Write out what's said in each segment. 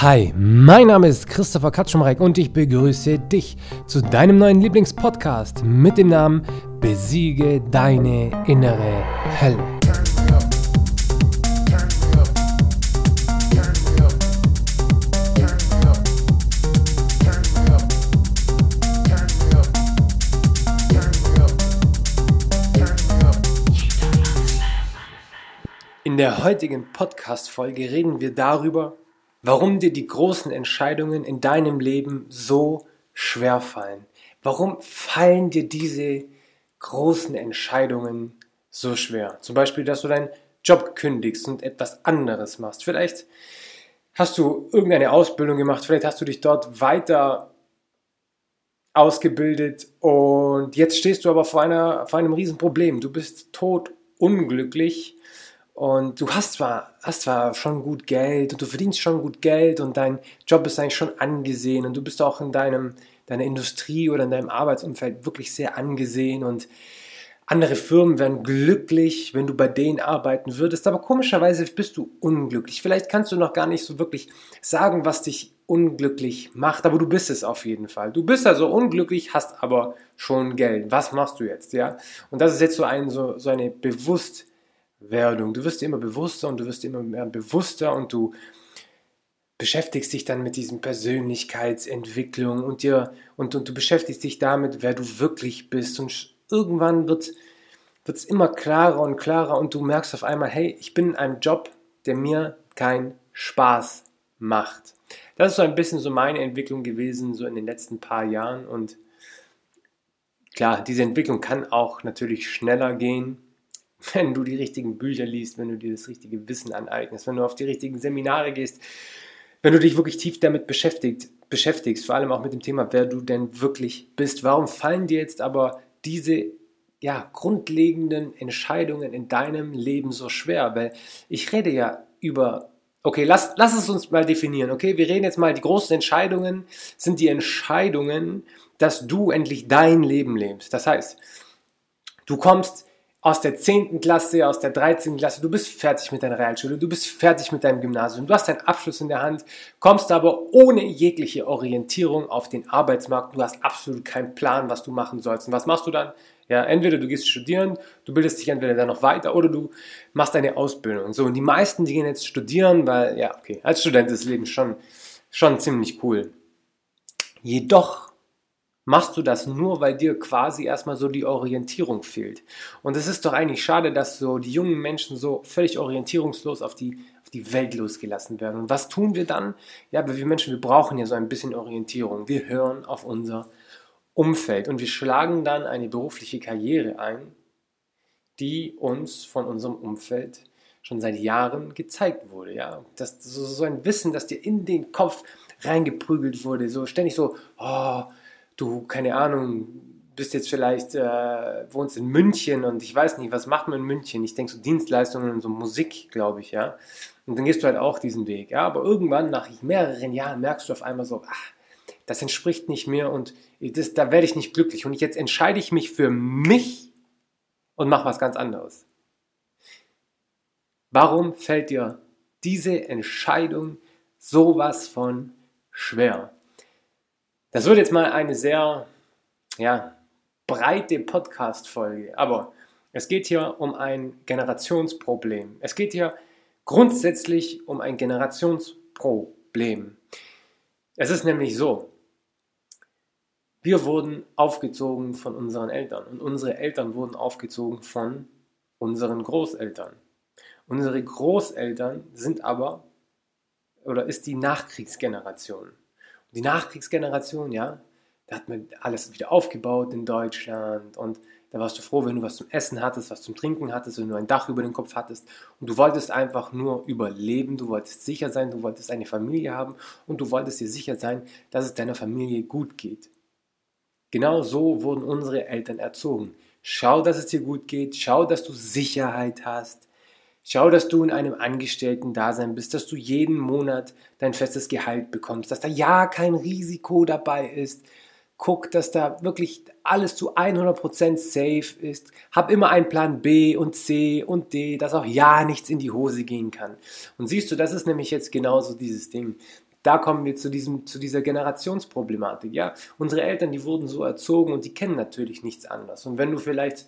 Hi, mein Name ist Christopher Katschumreck und ich begrüße dich zu deinem neuen Lieblingspodcast mit dem Namen Besiege deine innere Hölle. In der heutigen Podcast-Folge reden wir darüber, warum dir die großen Entscheidungen in deinem Leben so schwer fallen. Warum fallen dir diese großen Entscheidungen so schwer? Zum Beispiel, dass du deinen Job kündigst und etwas anderes machst. Vielleicht hast du irgendeine Ausbildung gemacht, vielleicht hast du dich dort weiter ausgebildet und jetzt stehst du aber vor, einer, vor einem Riesenproblem. Du bist tot unglücklich und du hast zwar, hast zwar schon gut Geld und du verdienst schon gut Geld und dein Job ist eigentlich schon angesehen und du bist auch in deinem, deiner Industrie oder in deinem Arbeitsumfeld wirklich sehr angesehen und andere Firmen wären glücklich, wenn du bei denen arbeiten würdest, aber komischerweise bist du unglücklich. Vielleicht kannst du noch gar nicht so wirklich sagen, was dich unglücklich macht, aber du bist es auf jeden Fall. Du bist also unglücklich, hast aber schon Geld. Was machst du jetzt, ja? Und das ist jetzt so, ein, so, so eine bewusst Werdung. Du wirst dir immer bewusster und du wirst dir immer mehr bewusster und du beschäftigst dich dann mit diesem Persönlichkeitsentwicklung und dir und, und du beschäftigst dich damit, wer du wirklich bist und irgendwann wird es immer klarer und klarer und du merkst auf einmal, hey, ich bin in einem Job, der mir keinen Spaß macht. Das ist so ein bisschen so meine Entwicklung gewesen, so in den letzten paar Jahren und klar, diese Entwicklung kann auch natürlich schneller gehen, wenn du die richtigen Bücher liest, wenn du dir das richtige Wissen aneignest, wenn du auf die richtigen Seminare gehst, wenn du dich wirklich tief damit beschäftigt, beschäftigst, vor allem auch mit dem Thema, wer du denn wirklich bist. Warum fallen dir jetzt aber diese ja, grundlegenden Entscheidungen in deinem Leben so schwer? Weil ich rede ja über, okay, lass, lass es uns mal definieren, okay? Wir reden jetzt mal, die großen Entscheidungen sind die Entscheidungen, dass du endlich dein Leben lebst. Das heißt, du kommst aus der 10. Klasse, aus der 13. Klasse, du bist fertig mit deiner Realschule, du bist fertig mit deinem Gymnasium, du hast deinen Abschluss in der Hand, kommst aber ohne jegliche Orientierung auf den Arbeitsmarkt, du hast absolut keinen Plan, was du machen sollst. Und was machst du dann? Ja, entweder du gehst studieren, du bildest dich entweder dann noch weiter oder du machst eine Ausbildung. So, und die meisten, die gehen jetzt studieren, weil, ja, okay, als Student ist das Leben schon, schon ziemlich cool. Jedoch machst du das nur, weil dir quasi erstmal so die Orientierung fehlt. Und es ist doch eigentlich schade, dass so die jungen Menschen so völlig orientierungslos auf die, auf die Welt losgelassen werden. Und was tun wir dann? Ja, wir Menschen, wir brauchen ja so ein bisschen Orientierung. Wir hören auf unser Umfeld und wir schlagen dann eine berufliche Karriere ein, die uns von unserem Umfeld schon seit Jahren gezeigt wurde. Ja, das, so ein Wissen, das dir in den Kopf reingeprügelt wurde, so ständig so, oh, du, keine Ahnung, bist jetzt vielleicht, äh, wohnst in München und ich weiß nicht, was macht man in München? Ich denke so Dienstleistungen und so Musik, glaube ich, ja. Und dann gehst du halt auch diesen Weg, ja. Aber irgendwann, nach mehreren Jahren, merkst du auf einmal so, ach, das entspricht nicht mir und das, da werde ich nicht glücklich. Und jetzt entscheide ich mich für mich und mache was ganz anderes. Warum fällt dir diese Entscheidung sowas von schwer? Das wird jetzt mal eine sehr ja, breite Podcast-Folge, aber es geht hier um ein Generationsproblem. Es geht hier grundsätzlich um ein Generationsproblem. Es ist nämlich so, wir wurden aufgezogen von unseren Eltern und unsere Eltern wurden aufgezogen von unseren Großeltern. Unsere Großeltern sind aber oder ist die Nachkriegsgeneration. Die Nachkriegsgeneration, ja, da hat man alles wieder aufgebaut in Deutschland und da warst du froh, wenn du was zum Essen hattest, was zum Trinken hattest, wenn du ein Dach über den Kopf hattest und du wolltest einfach nur überleben, du wolltest sicher sein, du wolltest eine Familie haben und du wolltest dir sicher sein, dass es deiner Familie gut geht. Genau so wurden unsere Eltern erzogen. Schau, dass es dir gut geht, schau, dass du Sicherheit hast, Schau, dass du in einem Angestellten-Dasein bist, dass du jeden Monat dein festes Gehalt bekommst, dass da ja kein Risiko dabei ist. Guck, dass da wirklich alles zu 100% safe ist. Hab immer einen Plan B und C und D, dass auch ja nichts in die Hose gehen kann. Und siehst du, das ist nämlich jetzt genauso dieses Ding. da kommen wir zu, diesem, zu dieser Generationsproblematik. Ja? Unsere Eltern, die wurden so erzogen und die kennen natürlich nichts anderes. Und wenn du vielleicht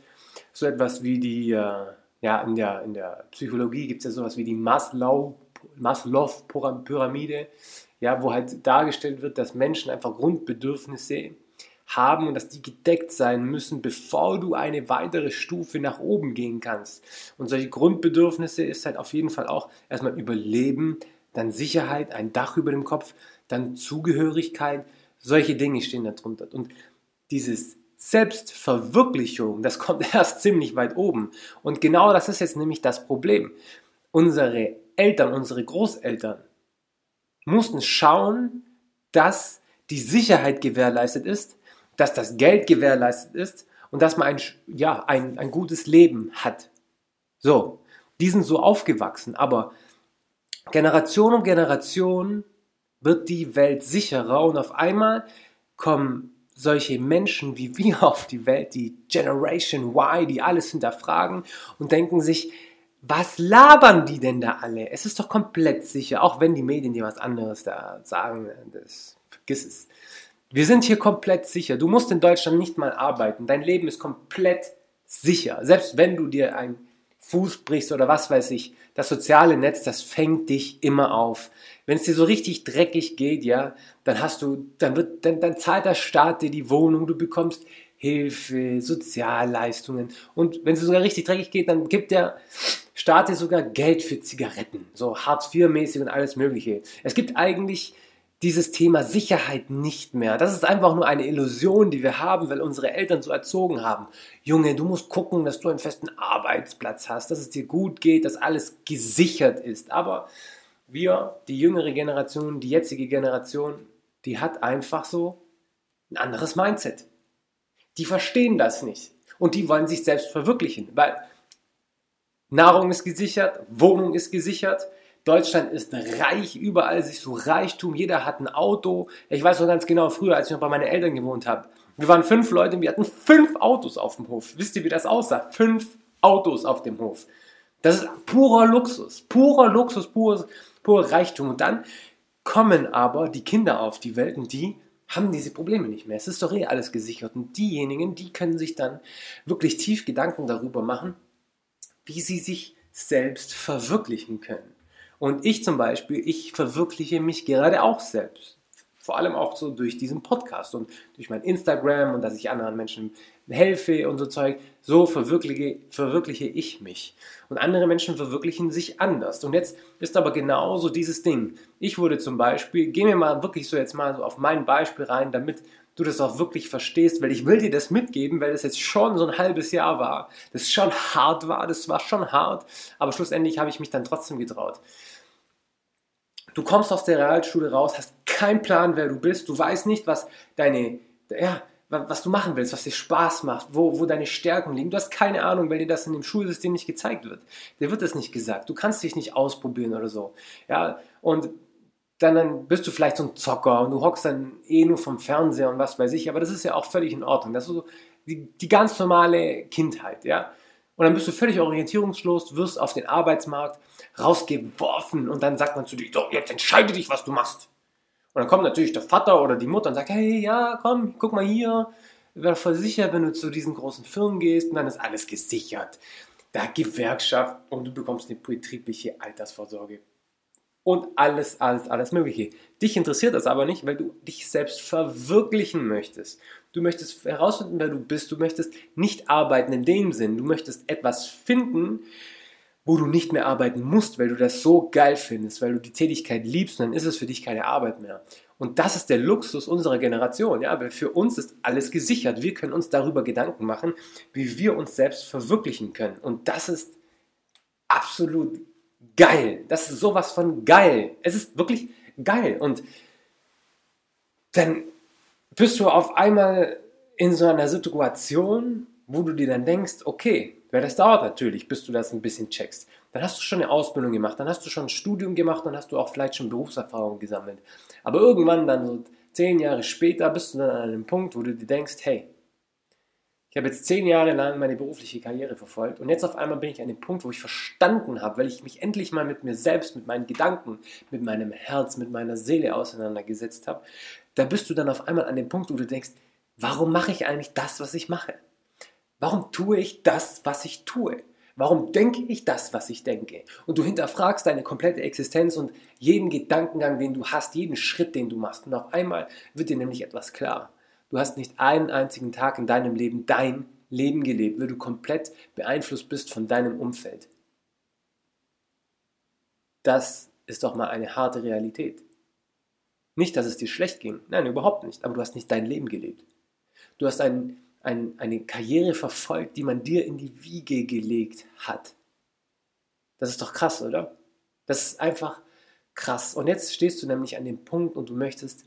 so etwas wie die, äh, ja, in der, in der Psychologie gibt es ja sowas wie die Maslow, Maslow-Pyramide, ja, wo halt dargestellt wird, dass Menschen einfach Grundbedürfnisse haben und dass die gedeckt sein müssen, bevor du eine weitere Stufe nach oben gehen kannst. Und solche Grundbedürfnisse ist halt auf jeden Fall auch erstmal Überleben, dann Sicherheit, ein Dach über dem Kopf, dann Zugehörigkeit, solche Dinge stehen da drunter. Und dieses Selbstverwirklichung, das kommt erst ziemlich weit oben. Und genau das ist jetzt nämlich das Problem. Unsere Eltern, unsere Großeltern mussten schauen, dass die Sicherheit gewährleistet ist, dass das Geld gewährleistet ist und dass man ein, ja, ein, ein gutes Leben hat. So, die sind so aufgewachsen, aber Generation um Generation wird die Welt sicherer und auf einmal kommen solche Menschen wie wir auf die Welt, die Generation Y, die alles hinterfragen und denken sich, was labern die denn da alle? Es ist doch komplett sicher, auch wenn die Medien dir was anderes da sagen, das, vergiss es. Wir sind hier komplett sicher. Du musst in Deutschland nicht mal arbeiten. Dein Leben ist komplett sicher. Selbst wenn du dir einen Fuß brichst oder was weiß ich, das soziale Netz, das fängt dich immer auf. Wenn es dir so richtig dreckig geht, ja, dann hast du, dann wird, dann, dann zahlt der Staat dir die Wohnung, du bekommst Hilfe, Sozialleistungen und wenn es sogar richtig dreckig geht, dann gibt der Staat dir sogar Geld für Zigaretten, so Hartz IV mäßig und alles Mögliche. Es gibt eigentlich dieses Thema Sicherheit nicht mehr. Das ist einfach nur eine Illusion, die wir haben, weil unsere Eltern so erzogen haben. Junge, du musst gucken, dass du einen festen Arbeitsplatz hast, dass es dir gut geht, dass alles gesichert ist. Aber wir, die jüngere Generation, die jetzige Generation, die hat einfach so ein anderes Mindset. Die verstehen das nicht und die wollen sich selbst verwirklichen, weil Nahrung ist gesichert, Wohnung ist gesichert, Deutschland ist reich, überall sich so Reichtum, jeder hat ein Auto. Ich weiß noch ganz genau, früher, als ich noch bei meinen Eltern gewohnt habe, wir waren fünf Leute und wir hatten fünf Autos auf dem Hof. Wisst ihr, wie das aussah? Fünf Autos auf dem Hof. Das ist purer Luxus, purer Luxus, purer, purer Reichtum. Und dann kommen aber die Kinder auf die Welt und die haben diese Probleme nicht mehr. Es ist doch eh alles gesichert. Und diejenigen, die können sich dann wirklich tief Gedanken darüber machen, wie sie sich selbst verwirklichen können. Und ich zum Beispiel, ich verwirkliche mich gerade auch selbst. Vor allem auch so durch diesen Podcast und durch mein Instagram und dass ich anderen Menschen helfe und so Zeug. So verwirkliche, verwirkliche ich mich. Und andere Menschen verwirklichen sich anders. Und jetzt ist aber genauso dieses Ding. Ich wurde zum Beispiel, gehen wir mal wirklich so jetzt mal so auf mein Beispiel rein, damit du das auch wirklich verstehst, weil ich will dir das mitgeben, weil das jetzt schon so ein halbes Jahr war, das schon hart war, das war schon hart, aber schlussendlich habe ich mich dann trotzdem getraut. Du kommst aus der Realschule raus, hast keinen Plan, wer du bist, du weißt nicht, was deine, ja, was du machen willst, was dir Spaß macht, wo, wo deine Stärken liegen. Du hast keine Ahnung, weil dir das in dem Schulsystem nicht gezeigt wird. Dir wird das nicht gesagt. Du kannst dich nicht ausprobieren oder so. Ja, und dann, dann bist du vielleicht so ein Zocker und du hockst dann eh nur vom Fernseher und was weiß ich, aber das ist ja auch völlig in Ordnung. Das ist so die, die ganz normale Kindheit, ja. Und dann bist du völlig orientierungslos, wirst auf den Arbeitsmarkt rausgeworfen und dann sagt man zu dir, so, jetzt entscheide dich, was du machst. Und dann kommt natürlich der Vater oder die Mutter und sagt, hey, ja, komm, guck mal hier, wäre voll sicher, wenn du zu diesen großen Firmen gehst und dann ist alles gesichert. Da Gewerkschaft und du bekommst eine betriebliche Altersvorsorge und alles, alles, alles Mögliche. Dich interessiert das aber nicht, weil du dich selbst verwirklichen möchtest. Du möchtest herausfinden, wer du bist. Du möchtest nicht arbeiten in dem Sinn. Du möchtest etwas finden, wo du nicht mehr arbeiten musst, weil du das so geil findest, weil du die Tätigkeit liebst und dann ist es für dich keine Arbeit mehr. Und das ist der Luxus unserer Generation, ja, weil für uns ist alles gesichert. Wir können uns darüber Gedanken machen, wie wir uns selbst verwirklichen können. Und das ist absolut geil. Das ist sowas von geil. Es ist wirklich geil. Und dann bist du auf einmal in so einer Situation, wo du dir dann denkst, okay, weil das dauert natürlich, bis du das ein bisschen checkst. Dann hast du schon eine Ausbildung gemacht, dann hast du schon ein Studium gemacht, dann hast du auch vielleicht schon Berufserfahrung gesammelt. Aber irgendwann dann so zehn Jahre später bist du dann an einem Punkt, wo du dir denkst, hey, Ich habe jetzt zehn Jahre lang meine berufliche Karriere verfolgt und jetzt auf einmal bin ich an dem Punkt, wo ich verstanden habe, weil ich mich endlich mal mit mir selbst, mit meinen Gedanken, mit meinem Herz, mit meiner Seele auseinandergesetzt habe. Da bist du dann auf einmal an dem Punkt, wo du denkst, warum mache ich eigentlich das, was ich mache? Warum tue ich das, was ich tue? Warum denke ich das, was ich denke? Und du hinterfragst deine komplette Existenz und jeden Gedankengang, den du hast, jeden Schritt, den du machst. Und auf einmal wird dir nämlich etwas klar. Du hast nicht einen einzigen Tag in deinem Leben dein Leben gelebt, weil du komplett beeinflusst bist von deinem Umfeld. Das ist doch mal eine harte Realität. Nicht, dass es dir schlecht ging, nein, überhaupt nicht, aber du hast nicht dein Leben gelebt. Du hast ein, ein, eine Karriere verfolgt, die man dir in die Wiege gelegt hat. Das ist doch krass, oder? Das ist einfach krass. Und jetzt stehst du nämlich an dem Punkt und du möchtest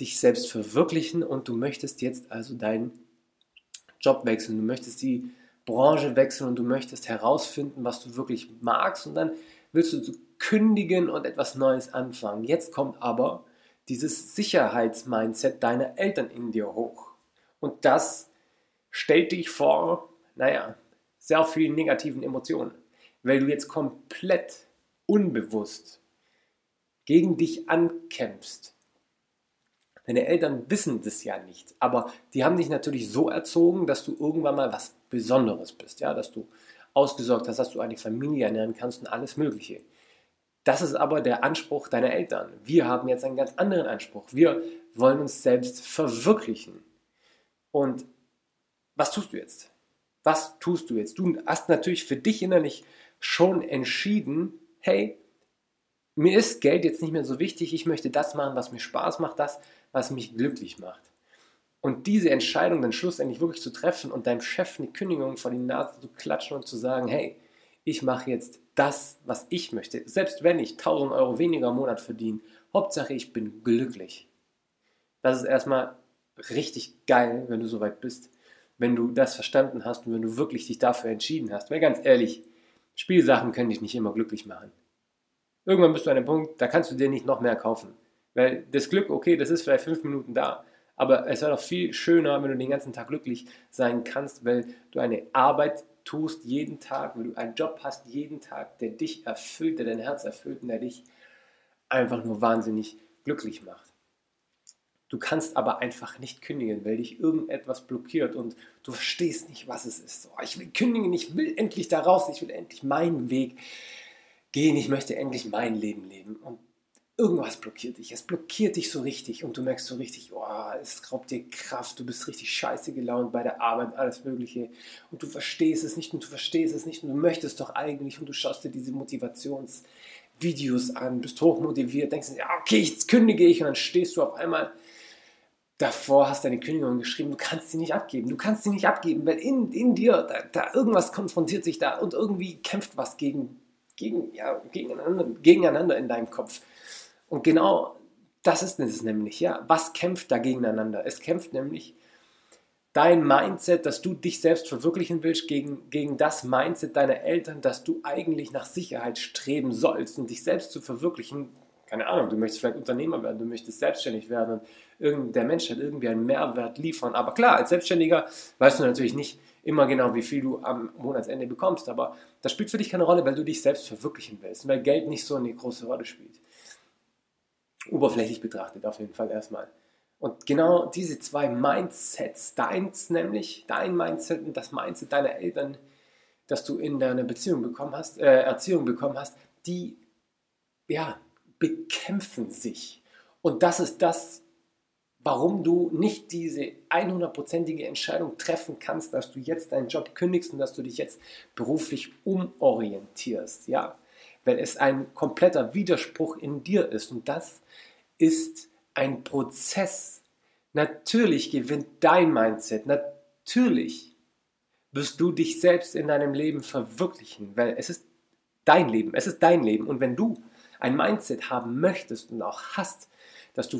dich selbst verwirklichen und du möchtest jetzt also deinen Job wechseln, du möchtest die Branche wechseln und du möchtest herausfinden, was du wirklich magst und dann willst du kündigen und etwas Neues anfangen. Jetzt kommt aber dieses Sicherheitsmindset deiner Eltern in dir hoch. Und das stellt dich vor, naja, sehr vielen negativen Emotionen, weil du jetzt komplett unbewusst gegen dich ankämpfst Deine Eltern wissen das ja nicht, aber die haben dich natürlich so erzogen, dass du irgendwann mal was Besonderes bist, ja, dass du ausgesorgt hast, dass du eine Familie ernähren kannst und alles Mögliche. Das ist aber der Anspruch deiner Eltern. Wir haben jetzt einen ganz anderen Anspruch. Wir wollen uns selbst verwirklichen. Und was tust du jetzt? Was tust du jetzt? Du hast natürlich für dich innerlich schon entschieden, hey, mir ist Geld jetzt nicht mehr so wichtig, ich möchte das machen, was mir Spaß macht, das, was mich glücklich macht. Und diese Entscheidung dann schlussendlich wirklich zu treffen und deinem Chef eine Kündigung vor die Nase zu klatschen und zu sagen, hey, ich mache jetzt das, was ich möchte, selbst wenn ich 1000 Euro weniger im Monat verdiene, Hauptsache ich bin glücklich. Das ist erstmal richtig geil, wenn du soweit bist, wenn du das verstanden hast und wenn du wirklich dich dafür entschieden hast. Weil ganz ehrlich, Spielsachen können dich nicht immer glücklich machen. Irgendwann bist du an einem Punkt, da kannst du dir nicht noch mehr kaufen. Weil das Glück, okay, das ist vielleicht fünf Minuten da, aber es wäre doch viel schöner, wenn du den ganzen Tag glücklich sein kannst, weil du eine Arbeit tust jeden Tag, weil du einen Job hast jeden Tag, der dich erfüllt, der dein Herz erfüllt und der dich einfach nur wahnsinnig glücklich macht. Du kannst aber einfach nicht kündigen, weil dich irgendetwas blockiert und du verstehst nicht, was es ist. Oh, ich will kündigen, ich will endlich da raus, ich will endlich meinen Weg gehen, ich möchte endlich mein Leben leben. Und irgendwas blockiert dich. Es blockiert dich so richtig und du merkst so richtig, oh, es raubt dir Kraft, du bist richtig scheiße gelaunt bei der Arbeit, alles Mögliche. Und du verstehst es nicht und du verstehst es nicht und du möchtest doch eigentlich und du schaust dir diese Motivationsvideos an, bist hochmotiviert, denkst, ja, okay, jetzt kündige ich und dann stehst du auf einmal davor, hast deine Kündigung geschrieben, du kannst sie nicht abgeben. Du kannst sie nicht abgeben, weil in, in dir, da, da irgendwas konfrontiert sich da und irgendwie kämpft was gegen gegen, ja, gegeneinander, gegeneinander in deinem Kopf. Und genau das ist es nämlich, ja. Was kämpft da gegeneinander? Es kämpft nämlich dein Mindset, dass du dich selbst verwirklichen willst, gegen, gegen das Mindset deiner Eltern, dass du eigentlich nach Sicherheit streben sollst und dich selbst zu verwirklichen. Keine Ahnung, du möchtest vielleicht Unternehmer werden, du möchtest selbstständig werden und der Mensch hat irgendwie einen Mehrwert liefern. Aber klar, als Selbstständiger weißt du natürlich nicht, immer genau, wie viel du am Monatsende bekommst. Aber das spielt für dich keine Rolle, weil du dich selbst verwirklichen willst, weil Geld nicht so eine große Rolle spielt. Oberflächlich betrachtet auf jeden Fall erstmal. Und genau diese zwei Mindsets, deins nämlich, dein Mindset und das Mindset deiner Eltern, das du in deiner Beziehung bekommen hast, äh, Erziehung bekommen hast, die ja, bekämpfen sich. Und das ist das, warum du nicht diese 100%ige Entscheidung treffen kannst, dass du jetzt deinen Job kündigst und dass du dich jetzt beruflich umorientierst, ja, weil es ein kompletter Widerspruch in dir ist und das ist ein Prozess. Natürlich gewinnt dein Mindset, natürlich wirst du dich selbst in deinem Leben verwirklichen, weil es ist dein Leben, es ist dein Leben und wenn du ein Mindset haben möchtest und auch hast, dass du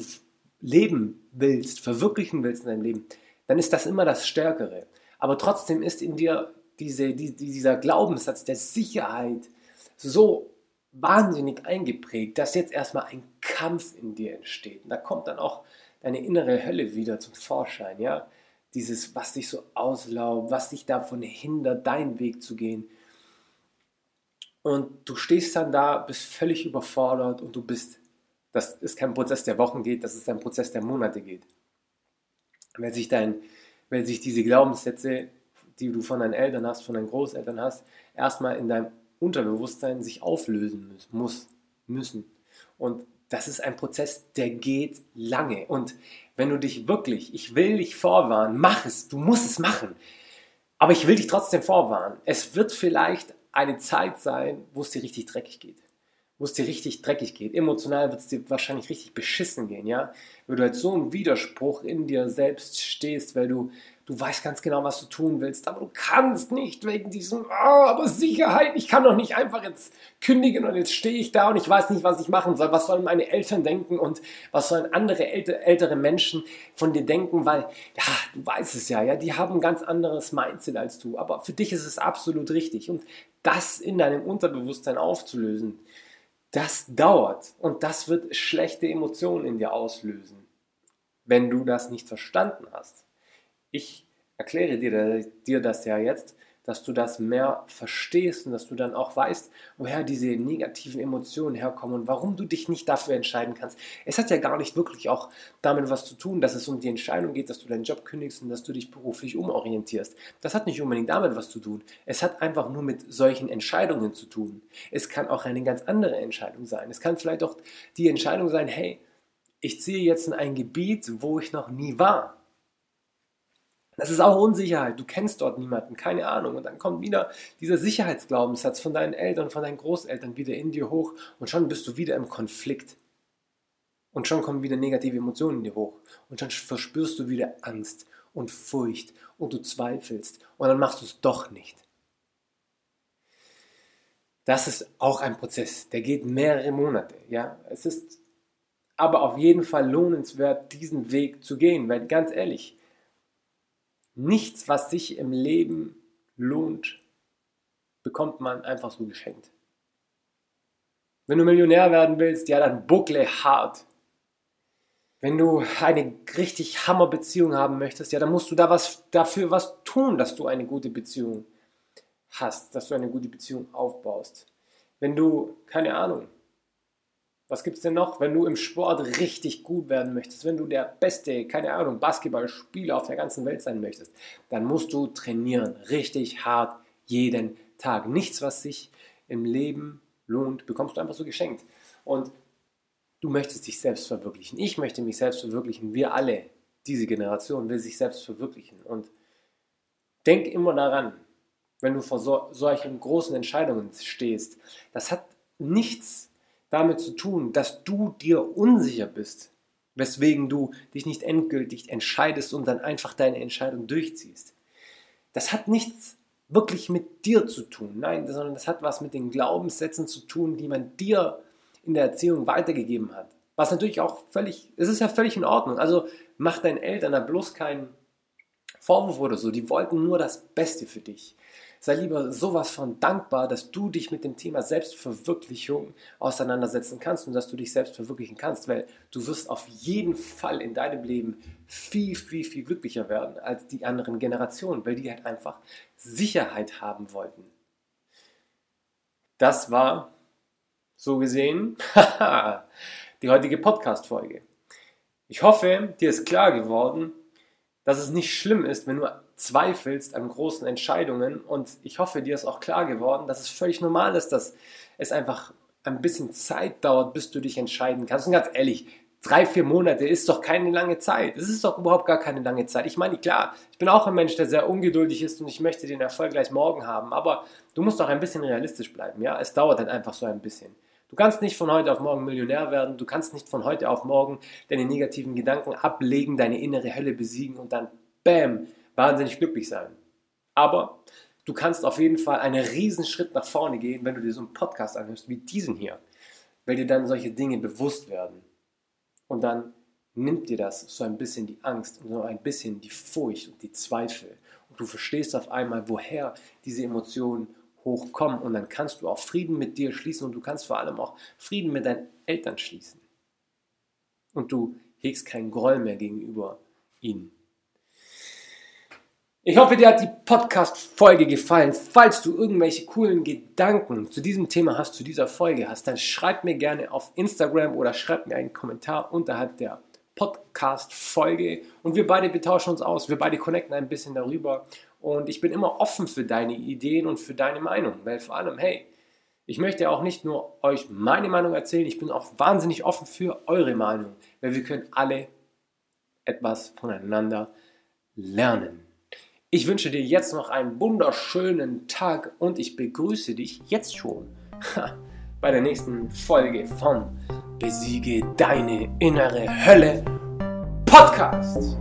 leben willst, verwirklichen willst in deinem Leben, dann ist das immer das Stärkere. Aber trotzdem ist in dir diese, die, dieser Glaubenssatz der Sicherheit so wahnsinnig eingeprägt, dass jetzt erstmal ein Kampf in dir entsteht. Und da kommt dann auch deine innere Hölle wieder zum Vorschein. Ja? dieses, was dich so auslaubt, was dich davon hindert, deinen Weg zu gehen. Und du stehst dann da, bist völlig überfordert und du bist, das ist kein Prozess, der Wochen geht, das ist ein Prozess, der Monate geht. Wenn sich, dein, wenn sich diese Glaubenssätze, die du von deinen Eltern hast, von deinen Großeltern hast, erstmal in deinem Unterbewusstsein sich auflösen muss, müssen. Und das ist ein Prozess, der geht lange. Und wenn du dich wirklich, ich will dich vorwarnen, mach es, du musst es machen. Aber ich will dich trotzdem vorwarnen. Es wird vielleicht eine Zeit sein, wo es dir richtig dreckig geht. Wo es dir richtig dreckig geht. Emotional wird es dir wahrscheinlich richtig beschissen gehen, ja? Weil du halt so im Widerspruch in dir selbst stehst, weil du Du weißt ganz genau, was du tun willst, aber du kannst nicht wegen diesem, oh, aber Sicherheit, ich kann doch nicht einfach jetzt kündigen und jetzt stehe ich da und ich weiß nicht, was ich machen soll. Was sollen meine Eltern denken und was sollen andere ältere Menschen von dir denken, weil, ja, du weißt es ja, ja, die haben ein ganz anderes Mindset als du, aber für dich ist es absolut richtig und das in deinem Unterbewusstsein aufzulösen, das dauert und das wird schlechte Emotionen in dir auslösen, wenn du das nicht verstanden hast. Ich erkläre dir, dir das ja jetzt, dass du das mehr verstehst und dass du dann auch weißt, woher diese negativen Emotionen herkommen und warum du dich nicht dafür entscheiden kannst. Es hat ja gar nicht wirklich auch damit was zu tun, dass es um die Entscheidung geht, dass du deinen Job kündigst und dass du dich beruflich umorientierst. Das hat nicht unbedingt damit was zu tun. Es hat einfach nur mit solchen Entscheidungen zu tun. Es kann auch eine ganz andere Entscheidung sein. Es kann vielleicht auch die Entscheidung sein, hey, ich ziehe jetzt in ein Gebiet, wo ich noch nie war. Das ist auch Unsicherheit. Du kennst dort niemanden, keine Ahnung. Und dann kommt wieder dieser Sicherheitsglaubenssatz von deinen Eltern, von deinen Großeltern wieder in dir hoch und schon bist du wieder im Konflikt. Und schon kommen wieder negative Emotionen in dir hoch. Und schon verspürst du wieder Angst und Furcht und du zweifelst und dann machst du es doch nicht. Das ist auch ein Prozess, der geht mehrere Monate. Ja, es ist aber auf jeden Fall lohnenswert, diesen Weg zu gehen, weil ganz ehrlich, Nichts, was sich im Leben lohnt, bekommt man einfach so geschenkt. Wenn du Millionär werden willst, ja, dann buckle hart. Wenn du eine richtig Hammer-Beziehung haben möchtest, ja, dann musst du da was, dafür was tun, dass du eine gute Beziehung hast, dass du eine gute Beziehung aufbaust. Wenn du, keine Ahnung, was gibt es denn noch, wenn du im Sport richtig gut werden möchtest, wenn du der beste, keine Ahnung, Basketballspieler auf der ganzen Welt sein möchtest, dann musst du trainieren, richtig hart, jeden Tag. Nichts, was sich im Leben lohnt, bekommst du einfach so geschenkt. Und du möchtest dich selbst verwirklichen. Ich möchte mich selbst verwirklichen. Wir alle, diese Generation, will sich selbst verwirklichen. Und denk immer daran, wenn du vor so, solchen großen Entscheidungen stehst, das hat nichts damit zu tun, dass du dir unsicher bist, weswegen du dich nicht endgültig entscheidest und dann einfach deine Entscheidung durchziehst. Das hat nichts wirklich mit dir zu tun, nein, sondern das hat was mit den Glaubenssätzen zu tun, die man dir in der Erziehung weitergegeben hat. Was natürlich auch völlig, es ist ja völlig in Ordnung. Also mach deinen Eltern da bloß keinen Vorwurf oder so. Die wollten nur das Beste für dich. Sei lieber sowas von dankbar, dass du dich mit dem Thema Selbstverwirklichung auseinandersetzen kannst und dass du dich selbst verwirklichen kannst, weil du wirst auf jeden Fall in deinem Leben viel, viel, viel glücklicher werden als die anderen Generationen, weil die halt einfach Sicherheit haben wollten. Das war so gesehen die heutige Podcast-Folge. Ich hoffe, dir ist klar geworden, dass es nicht schlimm ist, wenn du zweifelst an großen Entscheidungen. Und ich hoffe, dir ist auch klar geworden, dass es völlig normal ist, dass es einfach ein bisschen Zeit dauert, bis du dich entscheiden kannst. Und ganz ehrlich, drei, vier Monate ist doch keine lange Zeit. Es ist doch überhaupt gar keine lange Zeit. Ich meine, klar, ich bin auch ein Mensch, der sehr ungeduldig ist und ich möchte den Erfolg gleich morgen haben. Aber du musst auch ein bisschen realistisch bleiben. Ja, es dauert halt einfach so ein bisschen. Du kannst nicht von heute auf morgen Millionär werden. Du kannst nicht von heute auf morgen deine negativen Gedanken ablegen, deine innere Hölle besiegen und dann, bam, wahnsinnig glücklich sein. Aber du kannst auf jeden Fall einen riesen Schritt nach vorne gehen, wenn du dir so einen Podcast anhörst wie diesen hier, weil dir dann solche Dinge bewusst werden. Und dann nimmt dir das so ein bisschen die Angst und so ein bisschen die Furcht und die Zweifel. Und du verstehst auf einmal, woher diese Emotionen hochkommen. Und dann kannst du auch Frieden mit dir schließen und du kannst vor allem auch Frieden mit deinen Eltern schließen. Und du hegst keinen Groll mehr gegenüber ihnen. Ich hoffe, dir hat die Podcast-Folge gefallen. Falls du irgendwelche coolen Gedanken zu diesem Thema hast, zu dieser Folge hast, dann schreib mir gerne auf Instagram oder schreib mir einen Kommentar unterhalb der Podcast-Folge und wir beide betauschen uns aus. Wir beide connecten ein bisschen darüber und ich bin immer offen für deine Ideen und für deine Meinung, weil vor allem, hey, ich möchte auch nicht nur euch meine Meinung erzählen, ich bin auch wahnsinnig offen für eure Meinung, weil wir können alle etwas voneinander lernen. Ich wünsche dir jetzt noch einen wunderschönen Tag und ich begrüße dich jetzt schon bei der nächsten Folge von Besiege deine innere Hölle Podcast.